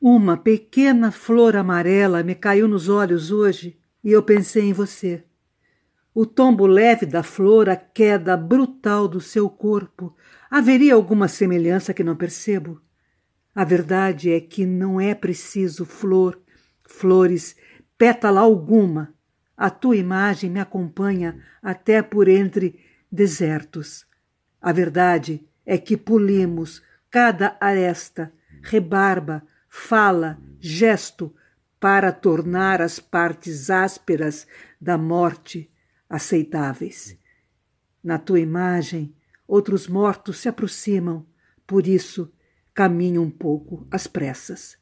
Uma pequena flor amarela me caiu nos olhos hoje e eu pensei em você. O tombo leve da flor, a queda brutal do seu corpo. Haveria alguma semelhança que não percebo? A verdade é que não é preciso flor, flores, pétala alguma. A tua imagem me acompanha até por entre desertos. A verdade é que polimos cada aresta, rebarba, fala, gesto, para tornar as partes ásperas da morte aceitáveis. Na tua imagem, outros mortos se aproximam, por isso caminho um pouco às pressas.